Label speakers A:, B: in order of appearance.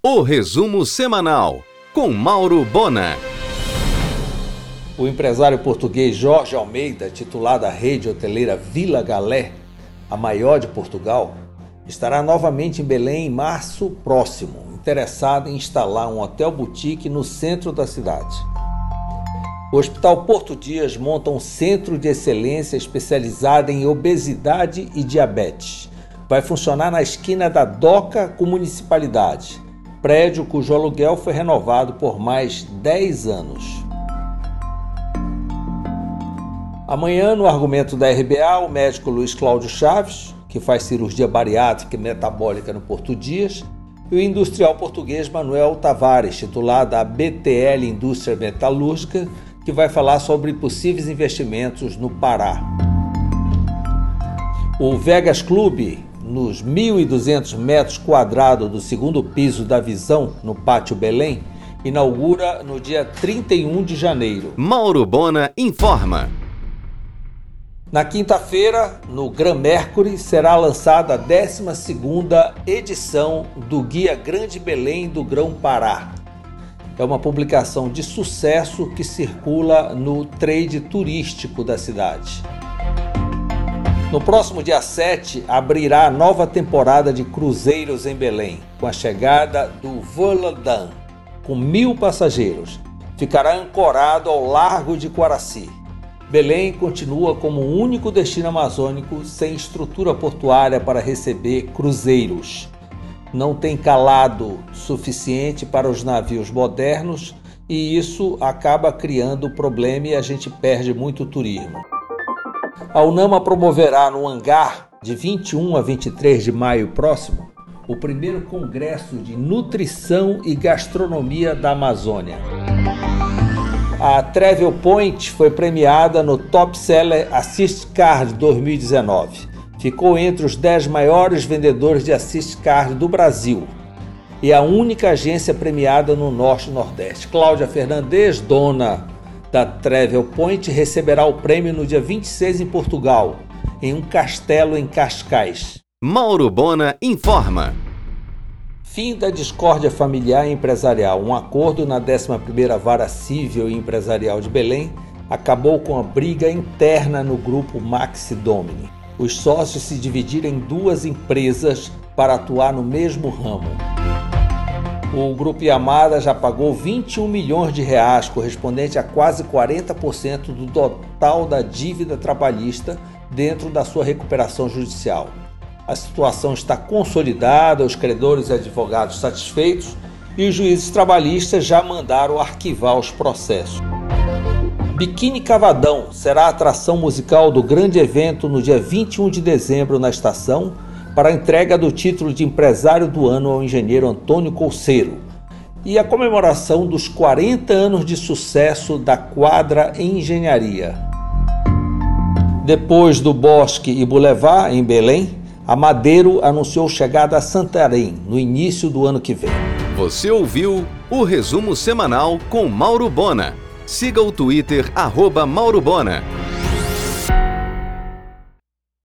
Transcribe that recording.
A: O resumo semanal com Mauro Bona.
B: O empresário português Jorge Almeida, titular da rede hoteleira Vila Galé, a maior de Portugal, estará novamente em Belém em março próximo, interessado em instalar um hotel boutique no centro da cidade. O Hospital Porto Dias monta um centro de excelência especializado em obesidade e diabetes. Vai funcionar na esquina da Doca com Municipalidade, prédio cujo aluguel foi renovado por mais 10 anos. Amanhã, no argumento da RBA, o médico Luiz Cláudio Chaves, que faz cirurgia bariátrica e metabólica no Porto Dias, e o industrial português Manuel Tavares, titular da BTL Indústria Metalúrgica, que vai falar sobre possíveis investimentos no Pará. O Vegas Clube, nos 1.200 metros quadrados do segundo piso da Visão, no Pátio Belém, inaugura no dia 31 de janeiro.
A: Mauro Bona informa.
B: Na quinta-feira, no Gran Mercury, será lançada a 12ª edição do Guia Grande Belém do Grão Pará, é uma publicação de sucesso que circula no trade turístico da cidade. No próximo dia 7, abrirá a nova temporada de cruzeiros em Belém, com a chegada do Voladan, com mil passageiros. Ficará ancorado ao Largo de Quaraci. Belém continua como o único destino amazônico sem estrutura portuária para receber cruzeiros não tem calado suficiente para os navios modernos e isso acaba criando problema e a gente perde muito turismo. A UNAMA promoverá no hangar, de 21 a 23 de maio próximo, o primeiro congresso de nutrição e gastronomia da Amazônia. A Travel Point foi premiada no Top Seller Assist Card 2019 ficou entre os 10 maiores vendedores de assist card do Brasil e a única agência premiada no Norte e Nordeste. Cláudia Fernandes, dona da Travel Point, receberá o prêmio no dia 26 em Portugal, em um castelo em Cascais.
A: Mauro Bona informa.
B: Fim da discórdia familiar e empresarial. Um acordo na 11ª Vara Civil e Empresarial de Belém acabou com a briga interna no grupo Maxi Domini os sócios se dividiram em duas empresas para atuar no mesmo ramo. O Grupo Yamada já pagou 21 milhões de reais, correspondente a quase 40% do total da dívida trabalhista dentro da sua recuperação judicial. A situação está consolidada, os credores e advogados satisfeitos e os juízes trabalhistas já mandaram arquivar os processos. Biquíni Cavadão será a atração musical do grande evento no dia 21 de dezembro na estação para a entrega do título de empresário do ano ao engenheiro Antônio Colceiro e a comemoração dos 40 anos de sucesso da quadra Engenharia. Depois do Bosque e Boulevard, em Belém, a Madeiro anunciou chegada a Santarém no início do ano que vem.
A: Você ouviu o resumo semanal com Mauro Bona. Siga o Twitter, arroba Mauro Bona.